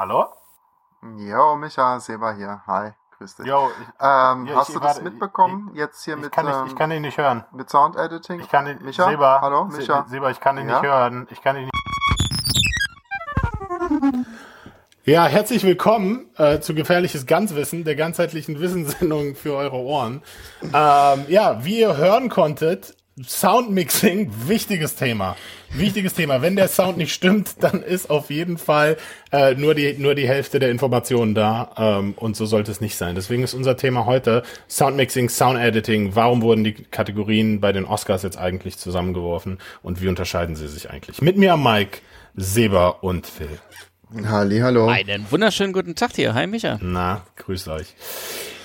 Hallo? Jo, Micha, Seba hier. Hi, grüß dich. Jo, ich, Ähm, Ja, hast ich- du das warte, mitbekommen? Jetzt hier ich, mit, kann ähm, ich kann dich nicht hören. mit Sound Editing? Ich kann dich, Micha? Seba, Hallo, Micha? Seba, ich kann dich Ja? nicht hören. Ich kann dich nicht. Ja, herzlich willkommen äh, zu Gefährliches Ganzwissen, der ganzheitlichen Wissenssendung für eure Ohren. Ähm, ja, wie ihr hören konntet, Soundmixing, wichtiges Thema. Wichtiges Thema. Wenn der Sound nicht stimmt, dann ist auf jeden Fall äh, nur, die, nur die Hälfte der Informationen da. Ähm, und so sollte es nicht sein. Deswegen ist unser Thema heute Soundmixing, Soundediting. Warum wurden die Kategorien bei den Oscars jetzt eigentlich zusammengeworfen und wie unterscheiden sie sich eigentlich? Mit mir am Mic, Seba und Phil. Halli, hallo. Einen wunderschönen guten Tag hier. Hi, Micha. Na, grüßt euch.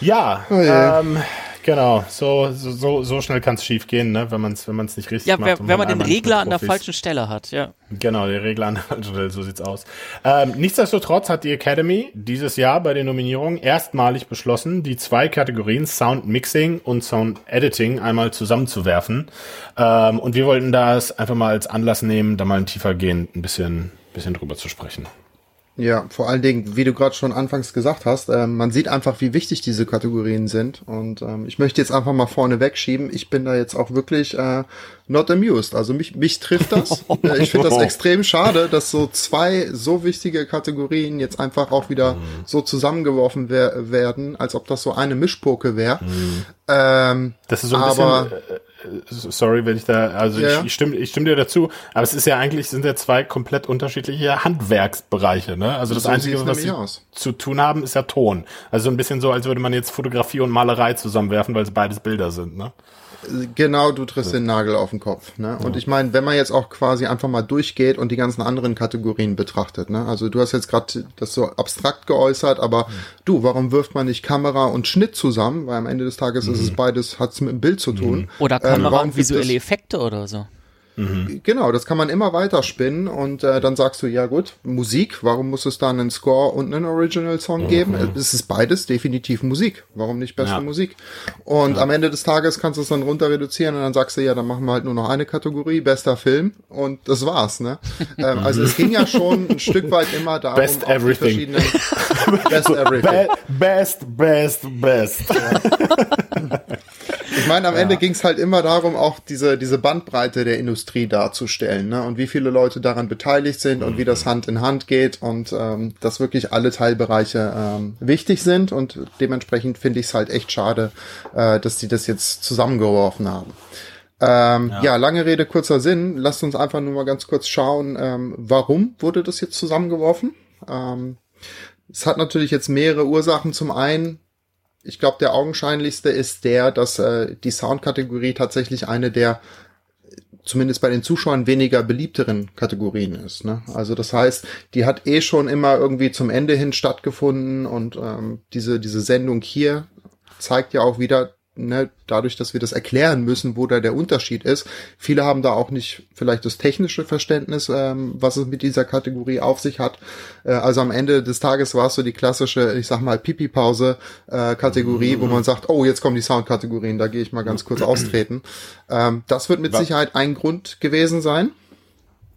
Ja, Oh je. ähm, genau, so, so, so, schnell kann es schief gehen, ne? wenn man es wenn man's nicht richtig Ja, macht. und wenn man den einmal nicht Regler an der falschen Stelle hat, ja. Genau, der Regler an der falschen Stelle, so sieht's aus. Ähm, nichtsdestotrotz hat die Academy dieses Jahr bei den Nominierungen erstmalig beschlossen, die zwei Kategorien Sound Mixing und Sound Editing einmal zusammenzuwerfen. Ähm, und wir wollten das einfach mal als Anlass nehmen, da mal tiefergehend ein bisschen, bisschen drüber zu sprechen. Ja, vor allen Dingen, wie du gerade schon anfangs gesagt hast, ähm, man sieht einfach, wie wichtig diese Kategorien sind. Und ähm, ich möchte jetzt einfach mal vorne wegschieben. Ich bin da jetzt auch wirklich äh, not amused. Also mich, mich trifft das. Äh, ich finde das extrem schade, dass so zwei so wichtige Kategorien jetzt einfach auch wieder so zusammengeworfen wer werden, als ob das so eine Mischpoke wäre. Ähm, Das ist so ein aber bisschen, äh, äh, sorry, wenn ich da, also Ja, ich, ich stimme, ich stimme dir dazu, aber es ist ja eigentlich, sind ja zwei komplett unterschiedliche Handwerksbereiche, ne? Also das So Einzige, was sie aus. zu tun haben, ist ja Ton. Also so ein bisschen so, als würde man jetzt Fotografie und Malerei zusammenwerfen, weil es beides Bilder sind, ne? Genau, du triffst den Nagel auf den Kopf. Ne? Und ich meine, wenn man jetzt auch quasi einfach mal durchgeht und die ganzen anderen Kategorien betrachtet, ne? also du hast jetzt gerade das so abstrakt geäußert, aber du, warum wirft man nicht Kamera und Schnitt zusammen? Weil am Ende des Tages ist es beides, hat es mit dem Bild zu tun. Oder Ähm, Kamera warum und visuelle Effekte oder so. Genau, das kann man immer weiter spinnen und äh, dann sagst du, ja gut, Musik, warum muss es da einen Score und einen Original Song geben? Es ist beides definitiv Musik. Warum nicht beste Ja. Musik? Und am Ende des Tages kannst du es dann runter reduzieren und dann sagst du, ja, dann machen wir halt nur noch eine Kategorie, bester Film und das war's, ne? ähm, also es ging ja schon ein Stück weit immer darum, Best auf die everything. verschiedenen Best Everything. Be best, best, best. Ich meine, am Ende ging es halt immer darum, auch diese, diese Bandbreite der Industrie darzustellen, ne? Und wie viele Leute daran beteiligt sind und wie das Hand in Hand geht und ähm, dass wirklich alle Teilbereiche ähm, wichtig sind und dementsprechend finde ich es halt echt schade, äh, dass die das jetzt zusammengeworfen haben. Ähm, ja. lange Rede, kurzer Sinn. Lasst uns einfach nur mal ganz kurz schauen, ähm, warum wurde das jetzt zusammengeworfen? Ähm, es hat natürlich jetzt mehrere Ursachen. Zum einen ich glaube, der augenscheinlichste ist der, dass äh, die Soundkategorie tatsächlich eine der zumindest bei den Zuschauern weniger beliebteren Kategorien ist. Ne? Also das heißt, die hat eh schon immer irgendwie zum Ende hin stattgefunden und ähm, diese diese Sendung hier zeigt ja auch wieder, ne, dadurch, dass wir das erklären müssen, wo da der Unterschied ist. Viele haben da auch nicht vielleicht das technische Verständnis, ähm, was es mit dieser Kategorie auf sich hat. Äh, also am Ende des Tages war es so die klassische, ich sag mal, Pipi-Pause-Kategorie, wo man sagt, oh, jetzt kommen die Soundkategorien, da gehe ich mal ganz kurz austreten. Ähm, das wird mit War- Sicherheit ein Grund gewesen sein.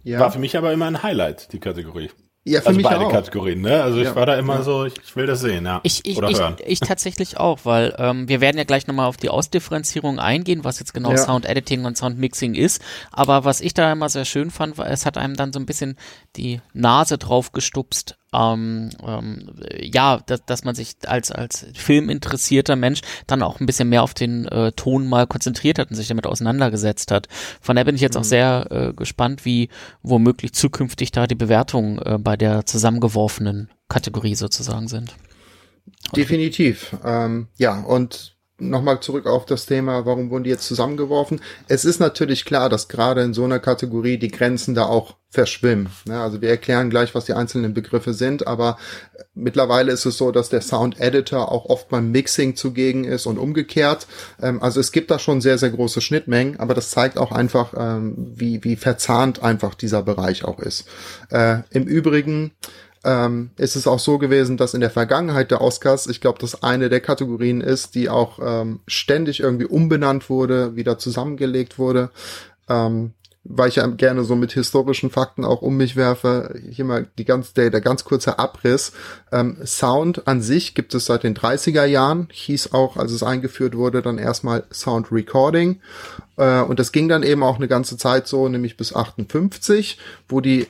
Ja, War für mich aber immer ein Highlight, die Kategorie. Ja für Also mich beide auch. Kategorien, ne? Also ich Ja. war da immer so, ich, ich will das sehen, ja. Ich, ich, Oder ich, hören. ich tatsächlich auch, weil ähm, wir werden ja gleich nochmal auf die Ausdifferenzierung eingehen, was jetzt genau Ja. Sound Editing und Sound Mixing ist. Aber was ich da immer sehr schön fand, war, es hat einem dann so ein bisschen die Nase drauf gestupst. Ähm, ähm, ja, dass, dass man sich als, als filminteressierter Mensch dann auch ein bisschen mehr auf den äh, Ton mal konzentriert hat und sich damit auseinandergesetzt hat. Von daher bin ich jetzt auch sehr äh, gespannt, wie womöglich zukünftig da die Bewertungen äh, bei der zusammengeworfenen Kategorie sozusagen sind. Definitiv. Ähm, ja, und nochmal zurück auf das Thema, warum wurden die jetzt zusammengeworfen? Es ist natürlich klar, dass gerade in so einer Kategorie die Grenzen da auch verschwimmen. Ne? Also wir erklären gleich, was die einzelnen Begriffe sind, aber mittlerweile ist es so, dass der Sound Editor auch oft beim Mixing zugegen ist und umgekehrt. Ähm, also es gibt da schon sehr, sehr große Schnittmengen, aber das zeigt auch einfach, ähm, wie, wie verzahnt einfach dieser Bereich auch ist. Äh, Im Übrigen ähm, ist es auch so gewesen, dass in der Vergangenheit der Oscars, ich glaube, das eine der Kategorien ist, die auch ähm, ständig irgendwie umbenannt wurde, wieder zusammengelegt wurde. Ähm, weil ich ja gerne so mit historischen Fakten auch um mich werfe, hier mal die ganz, der, der ganz kurze Abriss. Ähm, Sound an sich gibt es seit den 30er Jahren, hieß auch, als es eingeführt wurde, dann erstmal Sound Recording. Äh, und das ging dann eben auch eine ganze Zeit so, nämlich bis 58, wo die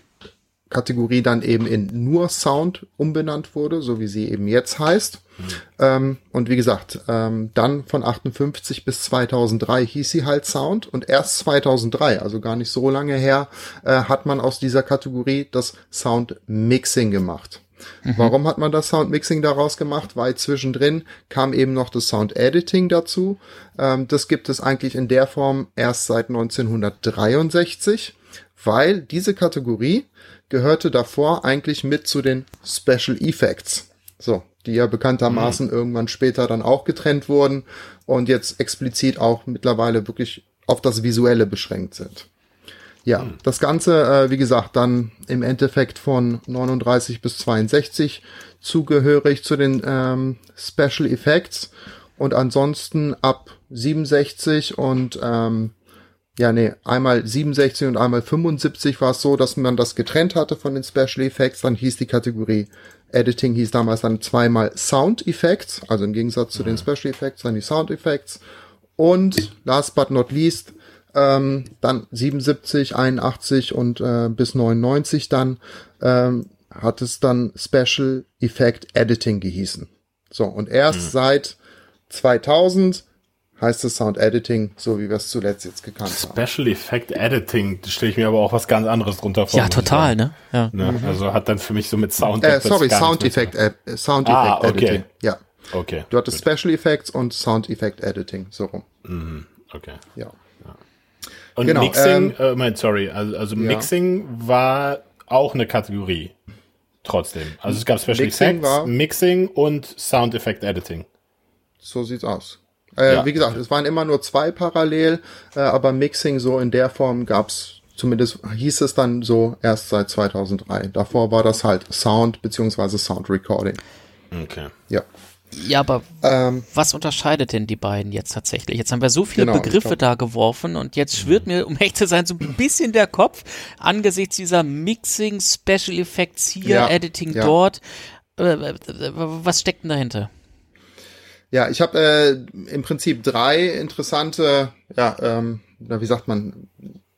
Kategorie dann eben in nur Sound umbenannt wurde, so wie sie eben jetzt heißt. Mhm. Ähm, und wie gesagt, ähm, dann von 58 bis 2003 hieß sie halt Sound und erst 2003, also gar nicht so lange her, äh, hat man aus dieser Kategorie das Sound Mixing gemacht. Mhm. Warum hat man das Sound Mixing daraus gemacht? Weil zwischendrin kam eben noch das Sound Editing dazu. Ähm, das gibt es eigentlich in der Form erst seit 1963, weil diese Kategorie gehörte davor eigentlich mit zu den Special Effects. So, die ja bekanntermaßen mhm. irgendwann später dann auch getrennt wurden und jetzt explizit auch mittlerweile wirklich auf das Visuelle beschränkt sind. Ja, mhm. das Ganze, äh, wie gesagt, dann im Endeffekt von 39 bis 62 zugehörig zu den ähm, Special Effects und ansonsten ab 67 und ähm, ja, nee, einmal 67 und einmal 75 war es so, dass man das getrennt hatte von den Special Effects. Dann hieß die Kategorie Editing hieß damals dann zweimal Sound Effects, also im Gegensatz zu den Special Effects dann die Sound Effects. Und last but not least, ähm, dann 77, 81 und äh, bis 99 dann ähm, hat es dann Special Effect Editing gehießen. So, und erst mhm. seit 2000 heißt es Sound Editing, so wie wir es zuletzt jetzt gekannt Special haben. Special Effect Editing, stelle ich mir aber auch was ganz anderes drunter vor. Ja, total, ne? Ja. ne? Mhm. Also hat dann für mich so mit Sound äh, Sorry, Sound Effect, äh, Sound ah, Effect okay. Editing. Ja. Okay. Du hattest gut. Special Effects und Sound Effect Editing, so rum. Mhm. Okay. Ja. Und genau, Mixing, ähm, äh, sorry, also, also ja. Mixing war auch eine Kategorie. Trotzdem. Also es gab Special Mixing Effects, Mixing und Sound Effect Editing. So sieht's aus. Äh, ja. Wie gesagt, es waren immer nur zwei parallel, äh, aber Mixing so in der Form gab's zumindest hieß es dann so erst seit 2003. Davor war das halt Sound beziehungsweise Sound Recording. Okay. Ja. Ja, aber ähm, was unterscheidet denn die beiden jetzt tatsächlich? Jetzt haben wir so viele genau, Begriffe da geworfen und jetzt schwirrt mir, um echt zu sein, so ein bisschen der Kopf angesichts dieser Mixing, Special Effects hier, ja, Editing ja. dort. Äh, was steckt denn dahinter? Ja, ich habe äh, im Prinzip drei interessante, ja, ähm, wie sagt man,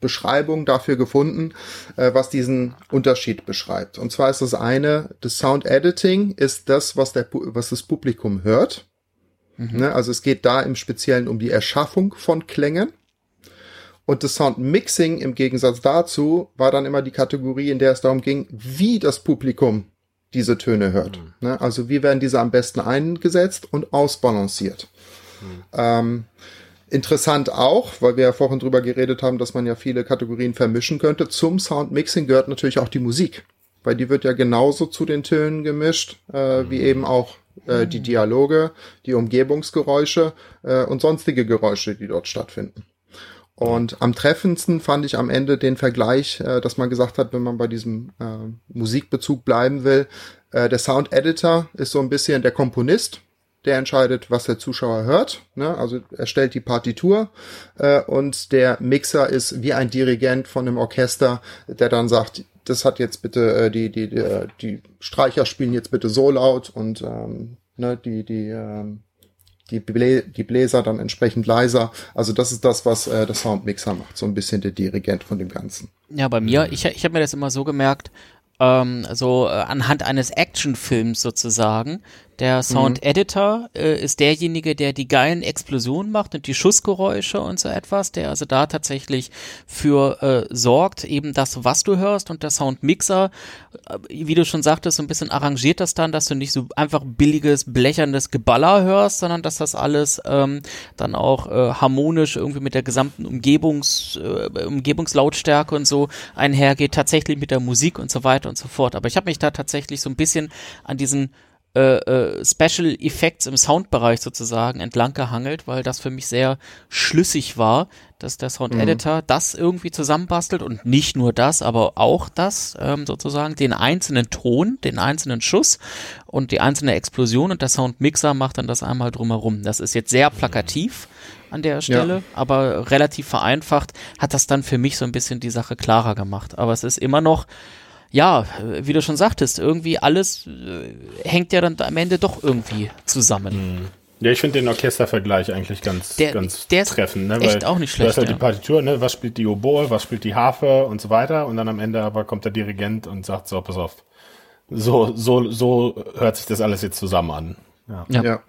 Beschreibungen dafür gefunden, äh, was diesen Unterschied beschreibt. Und zwar ist das eine, das Sound Editing ist das, was der, was das Publikum hört. Mhm. Ne? Also es geht da im Speziellen um die Erschaffung von Klängen. Und das Sound Mixing im Gegensatz dazu war dann immer die Kategorie, in der es darum ging, wie das Publikum diese Töne hört. Mhm. Ne? Also wie werden diese am besten eingesetzt und ausbalanciert. Mhm. Ähm, interessant auch, weil wir ja vorhin drüber geredet haben, dass man ja viele Kategorien vermischen könnte. Zum Soundmixing gehört natürlich auch die Musik, weil die wird ja genauso zu den Tönen gemischt, äh, mhm. wie eben auch äh, die Dialoge, die Umgebungsgeräusche äh, und sonstige Geräusche, die dort stattfinden. Und am treffendsten fand ich am Ende den Vergleich, äh, dass man gesagt hat, wenn man bei diesem äh, Musikbezug bleiben will, äh, der Sound Editor ist so ein bisschen der Komponist, der entscheidet, was der Zuschauer hört. Ne? Also er stellt die Partitur äh, und der Mixer ist wie ein Dirigent von einem Orchester, der dann sagt, das hat jetzt bitte äh, die die die, äh, die Streicher spielen jetzt bitte so laut und ähm, ne, die die ähm, die, Blä die Bläser dann entsprechend leiser. Also das ist das, was äh, der Soundmixer macht, so ein bisschen der Dirigent von dem Ganzen. Ja, bei mir, ich, ich habe mir das immer so gemerkt, ähm, so äh, anhand eines Actionfilms sozusagen, der Sound Editor äh, ist derjenige, der die geilen Explosionen macht und die Schussgeräusche und so etwas, der also da tatsächlich für äh, sorgt, eben das, was du hörst und der Soundmixer, äh, wie du schon sagtest, so ein bisschen arrangiert das dann, dass du nicht so einfach billiges, blechernes Geballer hörst, sondern dass das alles ähm, dann auch äh, harmonisch irgendwie mit der gesamten Umgebungs, äh, Umgebungslautstärke und so einhergeht, tatsächlich mit der Musik und so weiter und so fort. Aber ich habe mich da tatsächlich so ein bisschen an diesen äh, äh, Special Effects im Soundbereich sozusagen entlang gehangelt, weil das für mich sehr schlüssig war, dass der Sound mhm. Editor mhm. das irgendwie zusammenbastelt und nicht nur das, aber auch das ähm, sozusagen, den einzelnen Ton, den einzelnen Schuss und die einzelne Explosion und der Soundmixer macht dann das einmal drumherum. Das ist jetzt sehr plakativ an der Stelle, ja. aber relativ vereinfacht hat das dann für mich so ein bisschen die Sache klarer gemacht. Aber es ist immer noch ja, wie du schon sagtest, irgendwie alles äh, hängt ja dann am Ende doch irgendwie zusammen. Mhm. Ja, ich finde den Orchestervergleich eigentlich ganz, der, ganz der treffend. Ne? Echt Weil auch nicht schlecht. Du hast halt ja. die Partitur, ne? was spielt die Oboe, was spielt die Harfe und so weiter. Und dann am Ende aber kommt der Dirigent und sagt so, pass auf. So, so, so hört sich das alles jetzt zusammen an. Ja. ja. ja.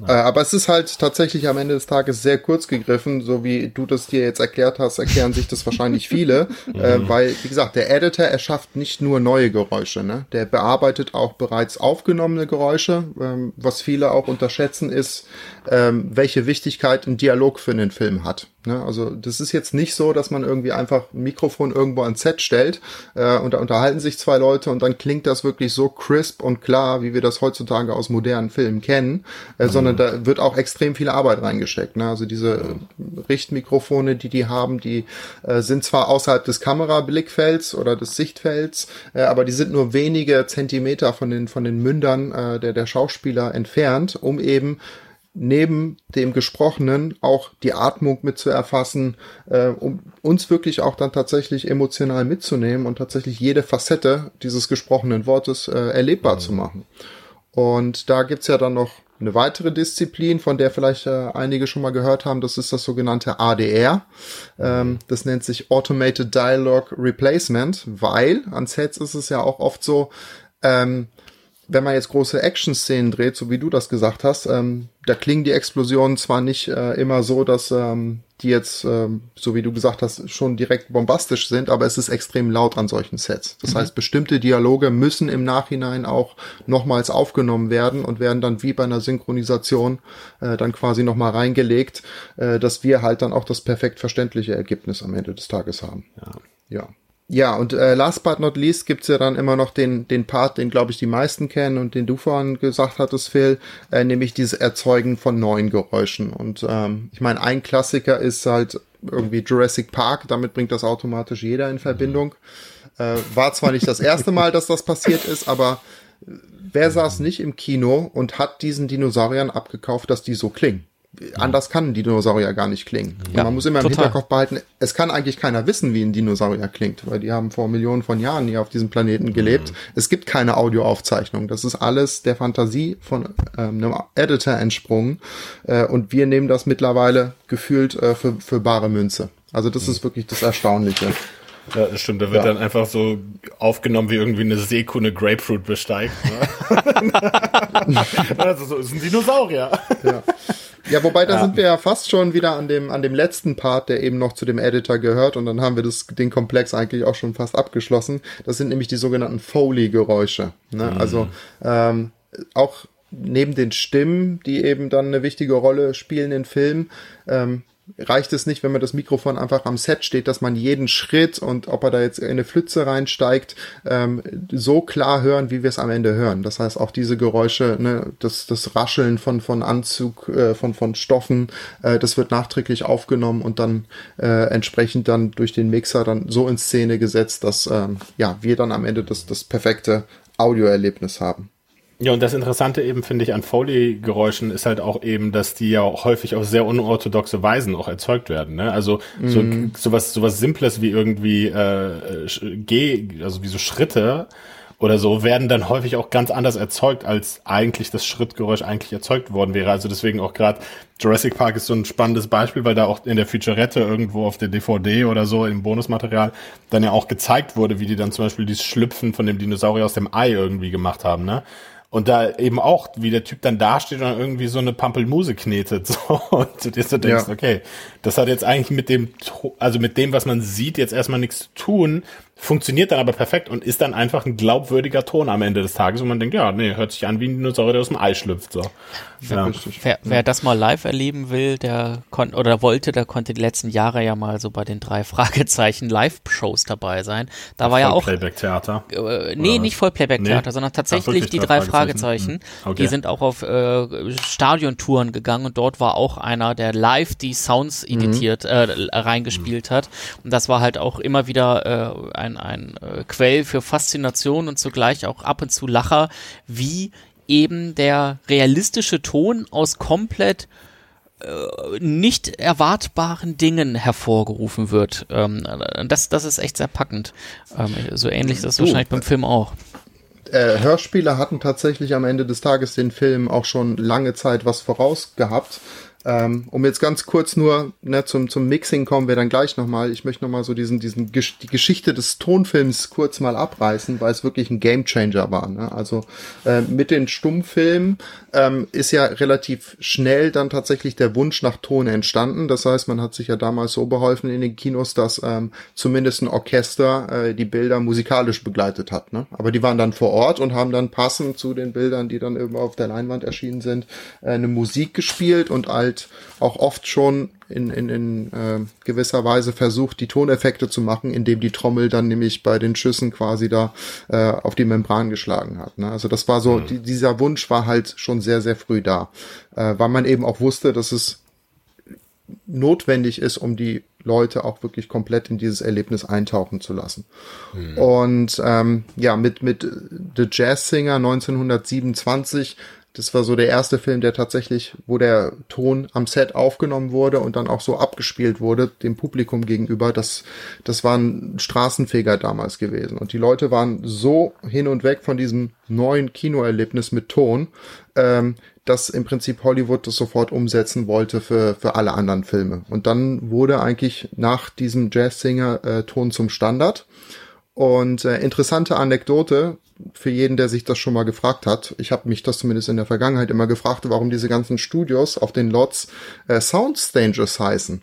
Äh, aber es ist halt tatsächlich am Ende des Tages sehr kurz gegriffen, so wie du das dir jetzt erklärt hast, erklären sich das wahrscheinlich viele, äh, mhm. weil, wie gesagt, der Editor erschafft nicht nur neue Geräusche, ne? der bearbeitet auch bereits aufgenommene Geräusche. Ähm, was viele auch unterschätzen ist, ähm, welche Wichtigkeit ein Dialog für einen Film hat. Ne? Also das ist jetzt nicht so, dass man irgendwie einfach ein Mikrofon irgendwo ans Set stellt äh, und da unterhalten sich zwei Leute und dann klingt das wirklich so crisp und klar, wie wir das heutzutage aus modernen Filmen kennen, äh, mhm. sondern da wird auch extrem viel Arbeit reingesteckt. Ne? Also diese Richtmikrofone, die die haben, die äh, sind zwar außerhalb des Kamerablickfelds oder des Sichtfelds, äh, aber die sind nur wenige Zentimeter von den von den Mündern äh, der der Schauspieler entfernt, um eben neben dem Gesprochenen auch die Atmung mit zu erfassen, äh, um uns wirklich auch dann tatsächlich emotional mitzunehmen und tatsächlich jede Facette dieses gesprochenen Wortes äh, erlebbar mhm. zu machen. Und da gibt's ja dann noch eine weitere Disziplin, von der vielleicht äh, einige schon mal gehört haben, das ist das sogenannte ADR. Ähm, das nennt sich Automated Dialogue Replacement, weil an Sets ist es ja auch oft so, ähm, wenn man jetzt große Action-Szenen dreht, so wie du das gesagt hast, ähm, da klingen die Explosionen zwar nicht äh, immer so, dass ähm, die jetzt, ähm, so wie du gesagt hast, schon direkt bombastisch sind, aber es ist extrem laut an solchen Sets. Das mhm. heißt, bestimmte Dialoge müssen im Nachhinein auch nochmals aufgenommen werden und werden dann wie bei einer Synchronisation äh, dann quasi nochmal reingelegt, äh, dass wir halt dann auch das perfekt verständliche Ergebnis am Ende des Tages haben. Ja. ja. Ja, und äh, last but not least gibt's ja dann immer noch den, den Part, den glaube ich die meisten kennen und den du vorhin gesagt hattest, Phil, äh, nämlich dieses Erzeugen von neuen Geräuschen. Und ähm, ich meine, ein Klassiker ist halt irgendwie Jurassic Park, damit bringt das automatisch jeder in Verbindung. Äh, war zwar nicht das erste Mal, dass das passiert ist, aber wer saß nicht im Kino und hat diesen Dinosauriern abgekauft, dass die so klingen? Anders kann ein Dinosaurier gar nicht klingen. Ja, man muss immer im total. Hinterkopf behalten, es kann eigentlich keiner wissen, wie ein Dinosaurier klingt, weil die haben vor Millionen von Jahren hier auf diesem Planeten gelebt. Mhm. Es gibt keine Audioaufzeichnung. Das ist alles der Fantasie von ähm, einem Editor entsprungen. Äh, und wir nehmen das mittlerweile gefühlt äh, für, für bare Münze. Also das mhm. ist wirklich das Erstaunliche. Ja, das stimmt. Da wird ja. dann einfach so aufgenommen, wie irgendwie eine Seekuh eine Grapefruit besteigt. Ne? also so ist ein Dinosaurier. Ja. Ja, wobei da ja. sind wir ja fast schon wieder an dem, an dem letzten Part, der eben noch zu dem Editor gehört und dann haben wir das, den Komplex eigentlich auch schon fast abgeschlossen. Das sind nämlich die sogenannten Foley-Geräusche. Ne? Mhm. Also ähm, auch neben den Stimmen, die eben dann eine wichtige Rolle spielen in Filmen, ähm, reicht es nicht, wenn man das Mikrofon einfach am Set steht, dass man jeden Schritt und ob er da jetzt in eine Pfütze reinsteigt, ähm, so klar hören, wie wir es am Ende hören. Das heißt, auch diese Geräusche, ne, das, das Rascheln von, von Anzug, äh, von, von Stoffen, äh, das wird nachträglich aufgenommen und dann äh, entsprechend dann durch den Mixer dann so in Szene gesetzt, dass ähm, ja, wir dann am Ende das, das perfekte Audioerlebnis haben. Ja, und das Interessante eben, finde ich, an Foley-Geräuschen ist halt auch eben, dass die ja auch häufig auf sehr unorthodoxe Weisen auch erzeugt werden. Ne? Also so mm. sowas, sowas Simples wie irgendwie äh, G, also wie so Schritte oder so, werden dann häufig auch ganz anders erzeugt, als eigentlich das Schrittgeräusch eigentlich erzeugt worden wäre. Also deswegen auch gerade Jurassic Park ist so ein spannendes Beispiel, weil da auch in der Featurette irgendwo auf der DVD oder so im Bonusmaterial dann ja auch gezeigt wurde, wie die dann zum Beispiel dieses Schlüpfen von dem Dinosaurier aus dem Ei irgendwie gemacht haben. Ne? Und da eben auch, wie der Typ dann dasteht und irgendwie so eine Pampelmuse knetet. So, und du dir so denkst, ja. okay, das hat jetzt eigentlich mit dem, also mit dem, was man sieht, jetzt erstmal nichts zu tun. Funktioniert dann aber perfekt und ist dann einfach ein glaubwürdiger Ton am Ende des Tages und man denkt, ja, nee, hört sich an wie ein Dinosaurier, der aus dem Ei schlüpft. So. Ja. Wer, wer das mal live erleben will, der konnte oder wollte, der konnte die letzten Jahre ja mal so bei den drei Fragezeichen Live-Shows dabei sein. Da war ja auch Playback-Theater. Äh, nee, nicht voll Playback-Theater, nee. sondern tatsächlich Ach, die drei Fragezeichen. Fragezeichen. Okay. Die sind auch auf äh, Stadiontouren gegangen und dort war auch einer, der live die Sounds mhm. editiert, äh, reingespielt mhm. hat. Und das war halt auch immer wieder äh, ein, ein äh, Quell für Faszination und zugleich auch ab und zu Lacher, wie eben der realistische Ton aus komplett äh, nicht erwartbaren Dingen hervorgerufen wird. Ähm, das, das ist echt sehr packend. Ähm, so ähnlich ist das du, wahrscheinlich beim Film auch. Äh, Hörspiele hatten tatsächlich am Ende des Tages den Film auch schon lange Zeit was voraus gehabt. Ähm, um jetzt ganz kurz nur ne, zum, zum Mixing kommen wir dann gleich nochmal. Ich möchte nochmal so diesen, diesen die Geschichte des Tonfilms kurz mal abreißen, weil es wirklich ein Gamechanger war. Ne? Also äh, mit den Stummfilmen ähm, ist ja relativ schnell dann tatsächlich der Wunsch nach Ton entstanden. Das heißt, man hat sich ja damals so beholfen in den Kinos, dass ähm, zumindest ein Orchester äh, die Bilder musikalisch begleitet hat. Ne? Aber die waren dann vor Ort und haben dann passend zu den Bildern, die dann irgendwo auf der Leinwand erschienen sind, äh, eine Musik gespielt und all halt auch oft schon in, in, in äh, gewisser Weise versucht, die Toneffekte zu machen, indem die Trommel dann nämlich bei den Schüssen quasi da äh, auf die Membran geschlagen hat. Ne? Also das war so, mhm. die, dieser Wunsch war halt schon sehr, sehr früh da, äh, weil man eben auch wusste, dass es notwendig ist, um die Leute auch wirklich komplett in dieses Erlebnis eintauchen zu lassen. Mhm. Und ähm, ja, mit, mit The Jazz Singer 1927 das war so der erste Film, der tatsächlich, wo der Ton am Set aufgenommen wurde und dann auch so abgespielt wurde, dem Publikum gegenüber. Das, das war ein Straßenfeger damals gewesen. Und die Leute waren so hin und weg von diesem neuen Kinoerlebnis mit Ton, ähm, dass im Prinzip Hollywood das sofort umsetzen wollte für, für alle anderen Filme. Und dann wurde eigentlich nach diesem Jazzsinger äh, Ton zum Standard. Und äh, interessante Anekdote, für jeden, der sich das schon mal gefragt hat. Ich habe mich das zumindest in der Vergangenheit immer gefragt, warum diese ganzen Studios auf den Lots äh, Soundstages heißen.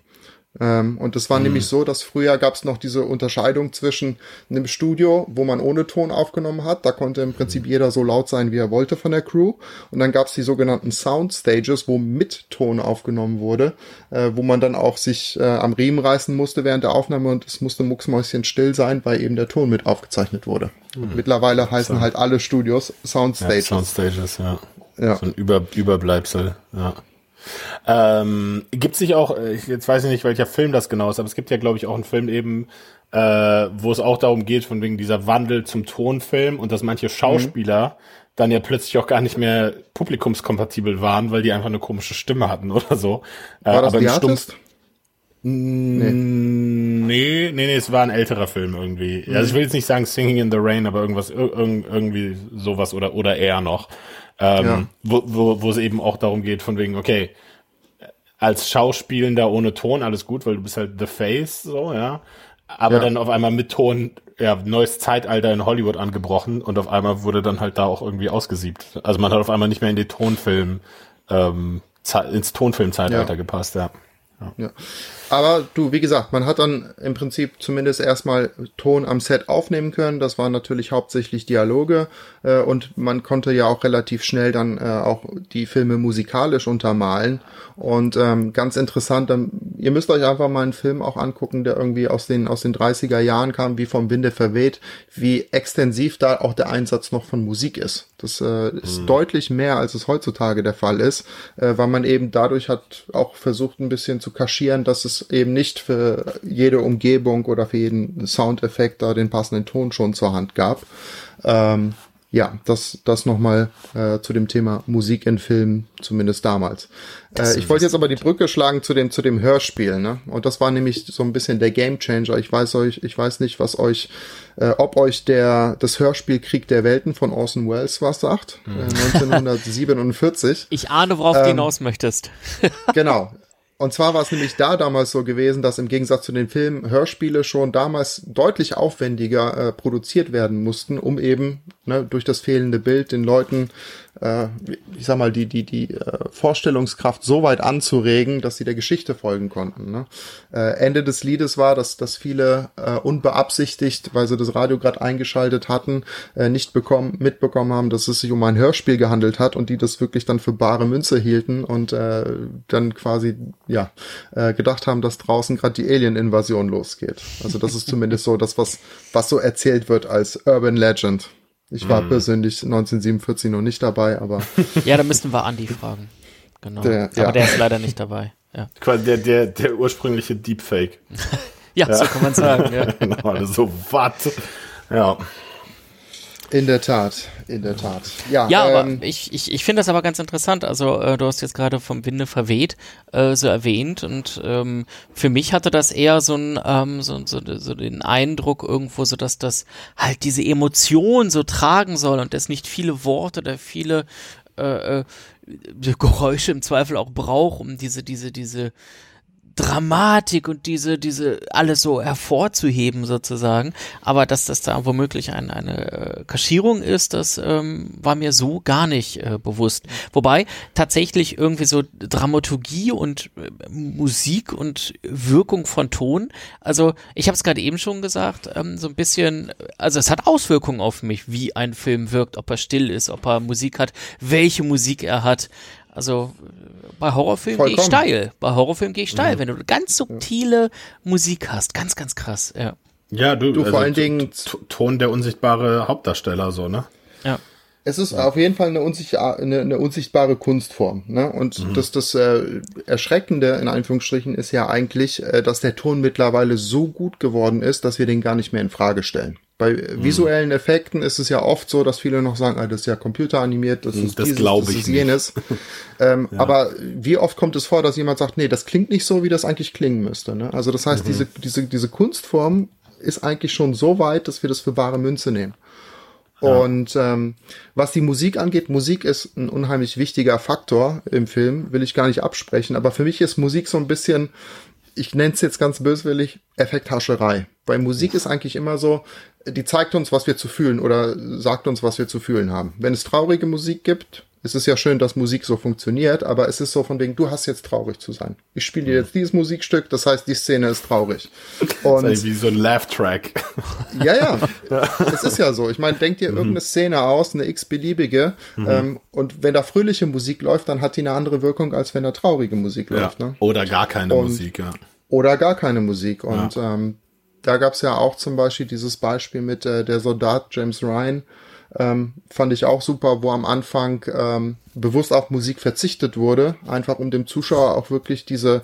Ähm, und es war mhm. nämlich so, dass früher gab es noch diese Unterscheidung zwischen einem Studio, wo man ohne Ton aufgenommen hat. Da konnte im Prinzip jeder so laut sein, wie er wollte von der Crew. Und dann gab es die sogenannten Soundstages, wo mit Ton aufgenommen wurde, äh, wo man dann auch sich äh, am Riemen reißen musste während der Aufnahme und es musste mucksmäuschen still sein, weil eben der Ton mit aufgezeichnet wurde. Mhm. Mittlerweile heißen so. halt alle Studios Soundstages. Ja, Soundstages, ja. ja. So ein Über Überbleibsel, ja. Ähm, gibt es nicht auch, äh, ich jetzt weiß ich nicht, welcher Film das genau ist, aber es gibt ja, glaube ich, auch einen Film eben, äh, wo es auch darum geht, von wegen dieser Wandel zum Tonfilm und dass manche Schauspieler mhm. dann ja plötzlich auch gar nicht mehr publikumskompatibel waren, weil die einfach eine komische Stimme hatten oder so. War äh, das aber die Stumpf Nee. nee, nee, nee, es war ein älterer Film irgendwie. Mhm. Also ich will jetzt nicht sagen Singing in the Rain, aber irgendwas, irgendwie sowas oder, oder eher noch. Ähm, ja. wo, wo, wo es eben auch darum geht, von wegen, okay, als Schauspielender ohne Ton, alles gut, weil du bist halt the face, so, ja. Aber ja. dann auf einmal mit Ton, ja, neues Zeitalter in Hollywood angebrochen und auf einmal wurde dann halt da auch irgendwie ausgesiebt. Also man hat auf einmal nicht mehr in die Tonfilm, ähm, ins Tonfilmzeitalter ja. gepasst, ja. Ja. Aber du, wie gesagt, man hat dann im Prinzip zumindest erstmal Ton am Set aufnehmen können. Das waren natürlich hauptsächlich Dialoge äh, und man konnte ja auch relativ schnell dann äh, auch die Filme musikalisch untermalen. Und ähm, ganz interessant, dann, ihr müsst euch einfach mal einen Film auch angucken, der irgendwie aus den, aus den 30er Jahren kam, wie vom Winde verweht, wie extensiv da auch der Einsatz noch von Musik ist. Das äh, ist mhm. deutlich mehr, als es heutzutage der Fall ist, äh, weil man eben dadurch hat auch versucht, ein bisschen zu kaschieren, dass es eben nicht für jede Umgebung oder für jeden Soundeffekt da den passenden Ton schon zur Hand gab. Ähm, ja, das, das nochmal äh, zu dem Thema Musik in Filmen, zumindest damals. Äh, ich wollte jetzt aber die Brücke schlagen zu dem, zu dem Hörspiel, ne? Und das war nämlich so ein bisschen der Gamechanger. Ich weiß euch, ich weiß nicht, was euch, äh, ob euch der, das Hörspiel Krieg der Welten von Orson Welles was sagt, mhm. äh, 1947. Ich ahne, worauf ähm, du hinaus möchtest. genau. Und zwar war es nämlich da damals so gewesen, dass im Gegensatz zu den Filmen Hörspiele schon damals deutlich aufwendiger äh, produziert werden mussten, um eben ne, durch das fehlende Bild den Leuten äh, ich sag mal, die, die, die äh, Vorstellungskraft so weit anzuregen, dass sie der Geschichte folgen konnten. Ne? Äh, Ende des Liedes war, dass, dass viele äh, unbeabsichtigt, weil sie das Radio gerade eingeschaltet hatten, äh, nicht bekommen, mitbekommen haben, dass es sich um ein Hörspiel gehandelt hat und die das wirklich dann für bare Münze hielten und äh, dann quasi ja äh, gedacht haben, dass draußen gerade die Alien-Invasion losgeht. Also das ist zumindest so das, was, was so erzählt wird als Urban Legend. Ich war mm. persönlich 1947 noch nicht dabei, aber. ja, da müssten wir Andy fragen. Genau. Der, ja. Aber der ist leider nicht dabei. Ja. Quasi der, der, der ursprüngliche Deepfake. ja, ja, so kann man sagen. Ja. genau, so was. Ja. In der Tat, in der Tat. Ja, ja ähm, aber ich, ich, ich finde das aber ganz interessant. Also äh, du hast jetzt gerade vom Winde verweht äh, so erwähnt und ähm, für mich hatte das eher so, ein, ähm, so, so, so den Eindruck irgendwo, so dass das halt diese Emotion so tragen soll und es nicht viele Worte oder viele äh, äh, Geräusche im Zweifel auch braucht, um diese, diese, diese Dramatik und diese, diese, alles so hervorzuheben sozusagen. Aber dass das da womöglich ein, eine äh, Kaschierung ist, das ähm, war mir so gar nicht äh, bewusst. Wobei tatsächlich irgendwie so Dramaturgie und äh, Musik und Wirkung von Ton, also ich habe es gerade eben schon gesagt, ähm, so ein bisschen, also es hat Auswirkungen auf mich, wie ein Film wirkt, ob er still ist, ob er Musik hat, welche Musik er hat. Also bei Horrorfilmen gehe ich steil. Bei Horrorfilmen gehe ich steil, mhm. wenn du ganz subtile Musik hast. Ganz, ganz krass, ja. Ja, du, du also vor allen Dingen Ton der unsichtbare Hauptdarsteller, so, ne? Ja. Es ist ja. auf jeden Fall eine, unsichtbare, eine, eine unsichtbare Kunstform. Ne? Und mhm. das, das äh, Erschreckende in Anführungsstrichen ist ja eigentlich, äh, dass der Ton mittlerweile so gut geworden ist, dass wir den gar nicht mehr in Frage stellen. Bei mhm. visuellen Effekten ist es ja oft so, dass viele noch sagen, ah, das ist ja computeranimiert, das ist das dieses, das ist jenes. ähm, ja. Aber wie oft kommt es vor, dass jemand sagt, nee, das klingt nicht so, wie das eigentlich klingen müsste. Ne? Also das heißt, mhm. diese, diese, diese Kunstform ist eigentlich schon so weit, dass wir das für wahre Münze nehmen. Ja. Und ähm, was die Musik angeht, Musik ist ein unheimlich wichtiger Faktor im Film, will ich gar nicht absprechen, aber für mich ist Musik so ein bisschen, ich nenne es jetzt ganz böswillig, Effekthascherei. Bei Musik ist eigentlich immer so, die zeigt uns, was wir zu fühlen oder sagt uns, was wir zu fühlen haben. Wenn es traurige Musik gibt, es ist ja schön, dass Musik so funktioniert, aber es ist so von wegen, du hast jetzt traurig zu sein. Ich spiele dir jetzt dieses Musikstück, das heißt, die Szene ist traurig. Und das ist wie so ein Laugh-Track. Ja, ja, es ist ja so. Ich meine, denk dir mhm. irgendeine Szene aus, eine x-beliebige, mhm. ähm, und wenn da fröhliche Musik läuft, dann hat die eine andere Wirkung, als wenn da traurige Musik ja. läuft. Ne? Oder gar keine und, Musik, ja. Oder gar keine Musik. Und ja. ähm, da gab es ja auch zum Beispiel dieses Beispiel mit äh, der Soldat James Ryan, ähm, fand ich auch super, wo am Anfang ähm, bewusst auf Musik verzichtet wurde, einfach um dem Zuschauer auch wirklich diese,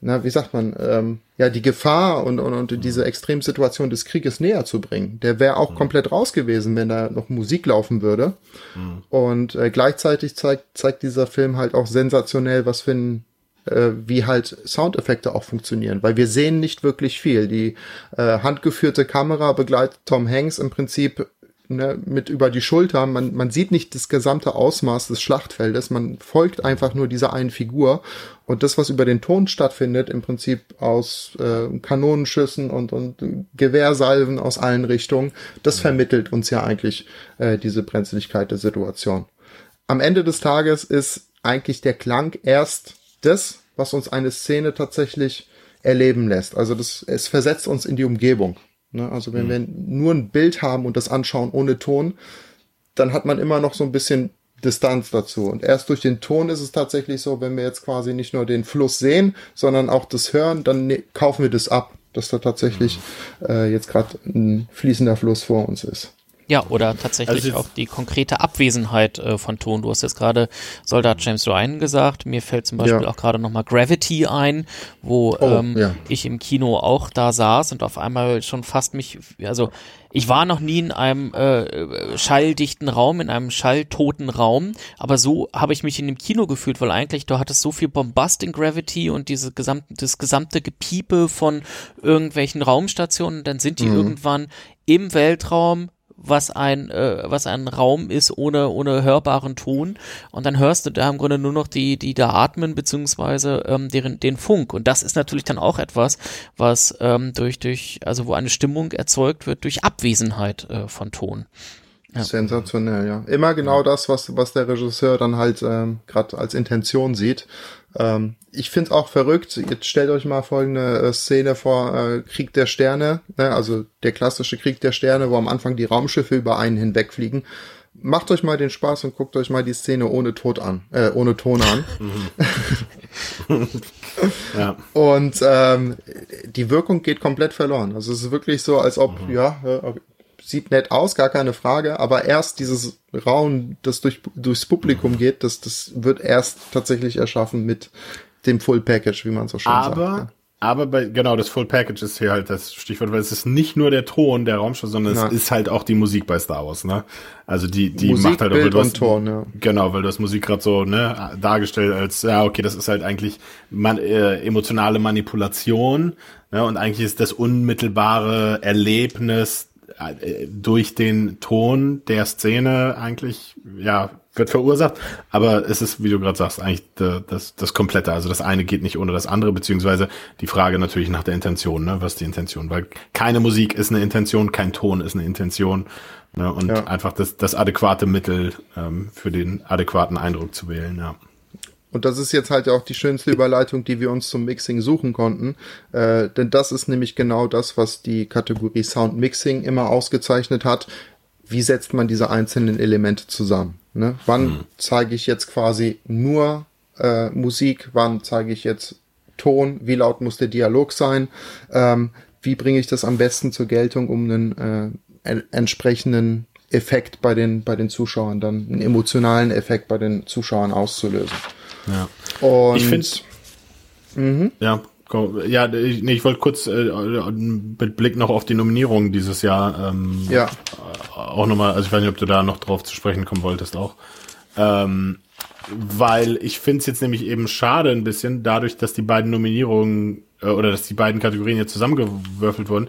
na, wie sagt man, ähm, ja, die Gefahr und, und, und diese Extremsituation des Krieges näher zu bringen. Der wäre auch mhm. komplett raus gewesen, wenn da noch Musik laufen würde. Mhm. Und äh, gleichzeitig zeigt, zeigt dieser Film halt auch sensationell, was für ein äh, wie halt Soundeffekte auch funktionieren, weil wir sehen nicht wirklich viel. Die äh, handgeführte Kamera begleitet Tom Hanks im Prinzip ne, mit über die Schulter. Man, man sieht nicht das gesamte Ausmaß des Schlachtfeldes, man folgt einfach nur dieser einen Figur. Und das, was über den Ton stattfindet, im Prinzip aus äh, Kanonenschüssen und, und Gewehrsalven aus allen Richtungen, das vermittelt uns ja eigentlich äh, diese Brenzligkeit der Situation. Am Ende des Tages ist eigentlich der Klang erst das, was uns eine Szene tatsächlich erleben lässt. Also das, es versetzt uns in die Umgebung. Ne? Also wenn mhm. wir nur ein Bild haben und das anschauen ohne Ton, dann hat man immer noch so ein bisschen Distanz dazu. Und erst durch den Ton ist es tatsächlich so, wenn wir jetzt quasi nicht nur den Fluss sehen, sondern auch das hören, dann ne kaufen wir das ab, dass da tatsächlich mhm. äh, jetzt gerade ein fließender Fluss vor uns ist. Ja, oder tatsächlich also auch die konkrete Abwesenheit äh, von Ton. Du hast jetzt gerade Soldat James Ryan gesagt. Mir fällt zum Beispiel ja. auch gerade nochmal Gravity ein, wo oh, ähm, ja. ich im Kino auch da saß und auf einmal schon fast mich, also ich war noch nie in einem äh, schalldichten Raum, in einem schalltoten Raum, aber so habe ich mich in dem Kino gefühlt, weil eigentlich du hattest so viel Bombast in Gravity und diese gesamte, das gesamte Gepiepe von irgendwelchen Raumstationen, dann sind die mhm. irgendwann im Weltraum was ein, äh, was ein Raum ist ohne, ohne hörbaren Ton. Und dann hörst du da im Grunde nur noch die, die da atmen, beziehungsweise ähm, deren, den Funk. Und das ist natürlich dann auch etwas, was ähm, durch, durch, also wo eine Stimmung erzeugt wird durch Abwesenheit äh, von Ton. Ja. Sensationell, ja. Immer genau das, was, was der Regisseur dann halt ähm, gerade als Intention sieht. Ähm, ich find's auch verrückt. Jetzt stellt euch mal folgende äh, Szene vor, äh, Krieg der Sterne, ne? also der klassische Krieg der Sterne, wo am Anfang die Raumschiffe über einen hinwegfliegen. Macht euch mal den Spaß und guckt euch mal die Szene ohne Tod an, äh, ohne Ton an. ja. Und ähm, die Wirkung geht komplett verloren. Also es ist wirklich so, als ob, mhm. ja, sieht nett aus, gar keine Frage, aber erst dieses Rauen, das durch, durchs Publikum geht, das, das wird erst tatsächlich erschaffen mit dem Full Package, wie man so schön aber, sagt. Aber bei, genau, das Full Package ist hier halt das Stichwort, weil es ist nicht nur der Ton der Raumschiff, sondern ja. es ist halt auch die Musik bei Star Wars, ne? Also die, die Musik, macht halt auch, Bild und Ton, ja. Genau, weil du hast Musik gerade so, ne, dargestellt als, ja, okay, das ist halt eigentlich man, äh, emotionale Manipulation, ne? Und eigentlich ist das unmittelbare Erlebnis durch den Ton der Szene eigentlich, ja, wird verursacht. Aber es ist, wie du gerade sagst, eigentlich das, das Komplette. Also das eine geht nicht ohne das andere, beziehungsweise die Frage natürlich nach der Intention, ne? Was ist die Intention? Weil keine Musik ist eine Intention, kein Ton ist eine Intention. Ne? Und ja. einfach das, das adäquate Mittel ähm, für den adäquaten Eindruck zu wählen, ja. Und das ist jetzt halt auch die schönste Überleitung, die wir uns zum Mixing suchen konnten. Äh, denn das ist nämlich genau das, was die Kategorie Sound Mixing immer ausgezeichnet hat. Wie setzt man diese einzelnen Elemente zusammen? Ne? Wann mhm. zeige ich jetzt quasi nur äh, Musik? Wann zeige ich jetzt Ton? Wie laut muss der Dialog sein? Ähm, wie bringe ich das am besten zur Geltung, um einen äh, entsprechenden Effekt bei den, bei den Zuschauern dann, einen emotionalen Effekt bei den Zuschauern auszulösen? Ja. Und ich finde, mhm. ja, ja, ich, nee, ich wollte kurz äh, mit Blick noch auf die Nominierungen dieses Jahr ähm, ja. auch nochmal, also ich weiß nicht, ob du da noch drauf zu sprechen kommen wolltest auch. Ähm, weil ich finde es jetzt nämlich eben schade ein bisschen, dadurch, dass die beiden Nominierungen äh, oder dass die beiden Kategorien jetzt zusammengewürfelt wurden,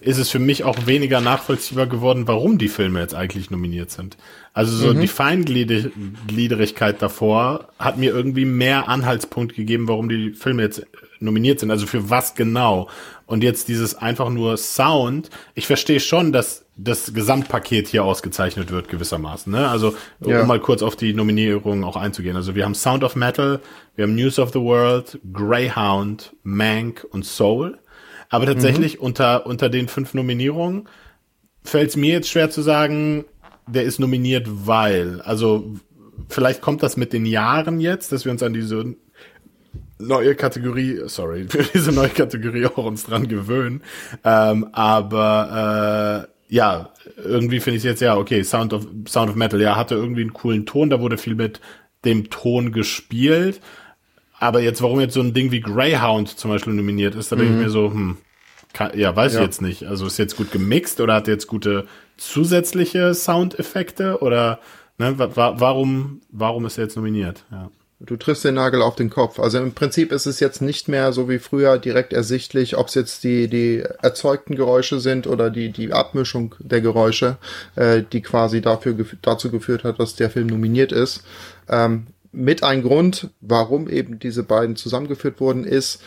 ist es für mich auch weniger nachvollziehbar geworden, warum die Filme jetzt eigentlich nominiert sind. Also so mhm. die Feingliederigkeit davor hat mir irgendwie mehr Anhaltspunkt gegeben, warum die Filme jetzt nominiert sind. Also für was genau. Und jetzt dieses einfach nur Sound. Ich verstehe schon, dass das Gesamtpaket hier ausgezeichnet wird gewissermaßen. Ne? Also um ja. mal kurz auf die Nominierungen auch einzugehen. Also wir haben Sound of Metal, wir haben News of the World, Greyhound, Mank und Soul. Aber tatsächlich mhm. unter, unter den fünf Nominierungen fällt es mir jetzt schwer zu sagen, der ist nominiert, weil. Also vielleicht kommt das mit den Jahren jetzt, dass wir uns an diese neue Kategorie, sorry, für diese neue Kategorie auch uns dran gewöhnen. Ähm, aber äh, ja, irgendwie finde ich jetzt ja, okay, Sound of Sound of Metal, ja, hatte irgendwie einen coolen Ton, da wurde viel mit dem Ton gespielt. Aber jetzt, warum jetzt so ein Ding wie Greyhound zum Beispiel nominiert ist, da mhm. denke ich mir so, hm, kann, ja, weiß ja. ich jetzt nicht. Also ist jetzt gut gemixt oder hat jetzt gute zusätzliche Soundeffekte oder ne, wa warum, warum ist er jetzt nominiert? Ja. Du triffst den Nagel auf den Kopf. Also im Prinzip ist es jetzt nicht mehr so wie früher direkt ersichtlich, ob es jetzt die, die erzeugten Geräusche sind oder die, die Abmischung der Geräusche, äh, die quasi dafür, dazu geführt hat, dass der Film nominiert ist. Ähm, mit ein Grund, warum eben diese beiden zusammengeführt wurden, ist,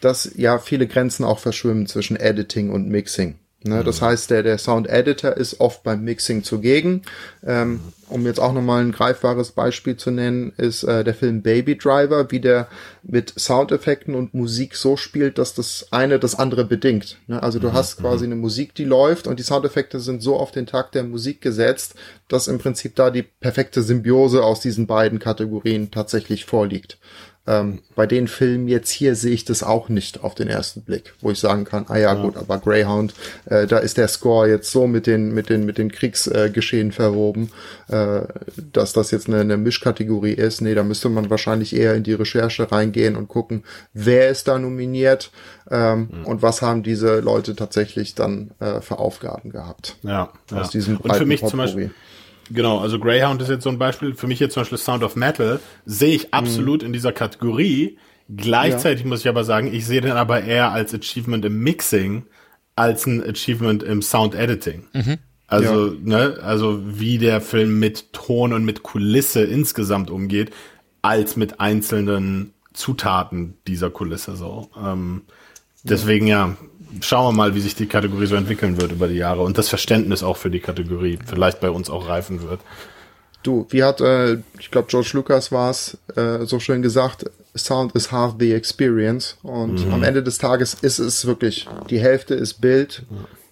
dass ja viele Grenzen auch verschwimmen zwischen Editing und Mixing. Ne, das mhm. heißt, der, der Sound Editor ist oft beim Mixing zugegen. Ähm, um jetzt auch nochmal ein greifbares Beispiel zu nennen, ist äh, der Film Baby Driver, wie der mit Soundeffekten und Musik so spielt, dass das eine das andere bedingt. Ne? Also du mhm. hast quasi mhm. eine Musik, die läuft und die Soundeffekte sind so auf den Takt der Musik gesetzt, dass im Prinzip da die perfekte Symbiose aus diesen beiden Kategorien tatsächlich vorliegt. Ähm, bei den Filmen jetzt hier sehe ich das auch nicht auf den ersten Blick, wo ich sagen kann, ah ja, ja. gut, aber Greyhound, äh, da ist der Score jetzt so mit den mit den mit den Kriegsgeschehen äh, verwoben, äh, dass das jetzt eine, eine Mischkategorie ist. Nee, da müsste man wahrscheinlich eher in die Recherche reingehen und gucken, wer ist da nominiert ähm, mhm. und was haben diese Leute tatsächlich dann äh, für Aufgaben gehabt. Ja, aus ja. diesem und für mich zum Beispiel Genau, also Greyhound ist jetzt so ein Beispiel. Für mich jetzt zum Beispiel Sound of Metal sehe ich absolut mhm. in dieser Kategorie. Gleichzeitig ja. muss ich aber sagen, ich sehe den aber eher als Achievement im Mixing als ein Achievement im Sound Editing. Mhm. Also, Ja. ne, also wie der Film mit Ton und mit Kulisse insgesamt umgeht, als mit einzelnen Zutaten dieser Kulisse so. Ähm, deswegen ja, schauen wir mal, wie sich die Kategorie so entwickeln wird über die Jahre und das Verständnis auch für die Kategorie vielleicht bei uns auch reifen wird. Du, wie hat, äh, ich glaube, George Lucas war es äh, so schön gesagt, Sound is half the experience. Und Mhm. am Ende des Tages ist es wirklich, die Hälfte ist Bild,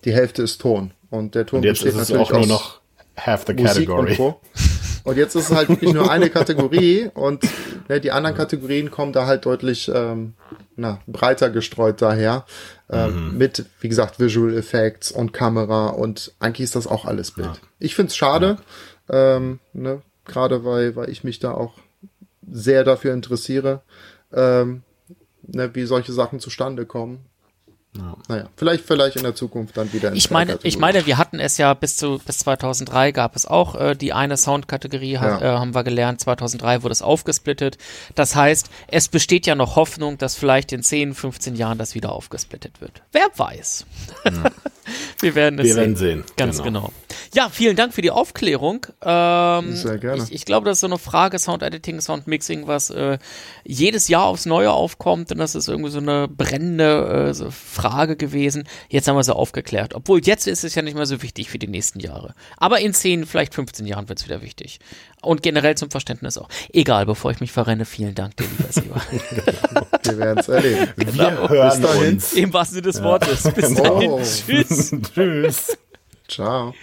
die Hälfte ist Ton. Und der Ton Und jetzt besteht ist es natürlich auch nur aus noch half the Musik category. und Co. Und jetzt ist es halt wirklich nur eine Kategorie und ne, die anderen Kategorien kommen da halt deutlich ähm, na, breiter gestreut daher. Ähm, Mhm. Mit, wie gesagt, Visual Effects und Kamera und eigentlich ist das auch alles Bild. Ich find's schade, ähm, ne, gerade weil, weil ich mich da auch sehr dafür interessiere, ähm, ne, wie solche Sachen zustande kommen. Naja, vielleicht, vielleicht in der Zukunft dann wieder. in Ich meine, ich meine, wir hatten es ja bis zu bis 2003 gab es auch äh, die eine Soundkategorie, Ja. äh, haben wir gelernt. 2003 wurde es aufgesplittet. Das heißt, es besteht ja noch Hoffnung, dass vielleicht in 10, 15 Jahren das wieder aufgesplittet wird. Wer weiß? wir werden es Wir sehen. werden sehen. Ganz genau. Ja, vielen Dank für die Aufklärung. Ähm, Sehr gerne. Ich, ich glaube, das ist so eine Frage Sound Editing, Sound Mixing, was äh, jedes Jahr aufs Neue aufkommt und das ist irgendwie so eine brennende äh, so Frage gewesen. Jetzt haben wir sie aufgeklärt. Obwohl jetzt ist es ja nicht mehr so wichtig für die nächsten Jahre. Aber in 10, vielleicht 15 Jahren wird es wieder wichtig und generell zum Verständnis auch. Egal, bevor ich mich verrenne, vielen Dank dir, lieber Sieber. genau. Wir werden es erleben. Wir hören Bis uns. Im wahrsten Sinne des Wortes. Bis oh. dahin. Oh. Tschüss. Tschüss. Ciao.